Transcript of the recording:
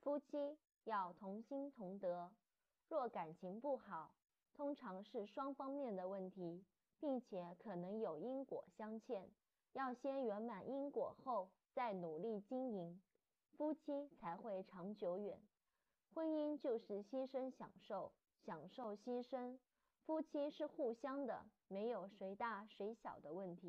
夫妻要同心同德若感情不好通常是双方面的问题并且可能有因果相欠要先圆满因果后再努力经营夫妻才会长久远。婚姻就是牺牲享受享受牺牲夫妻是互相的没有谁大谁小的问题。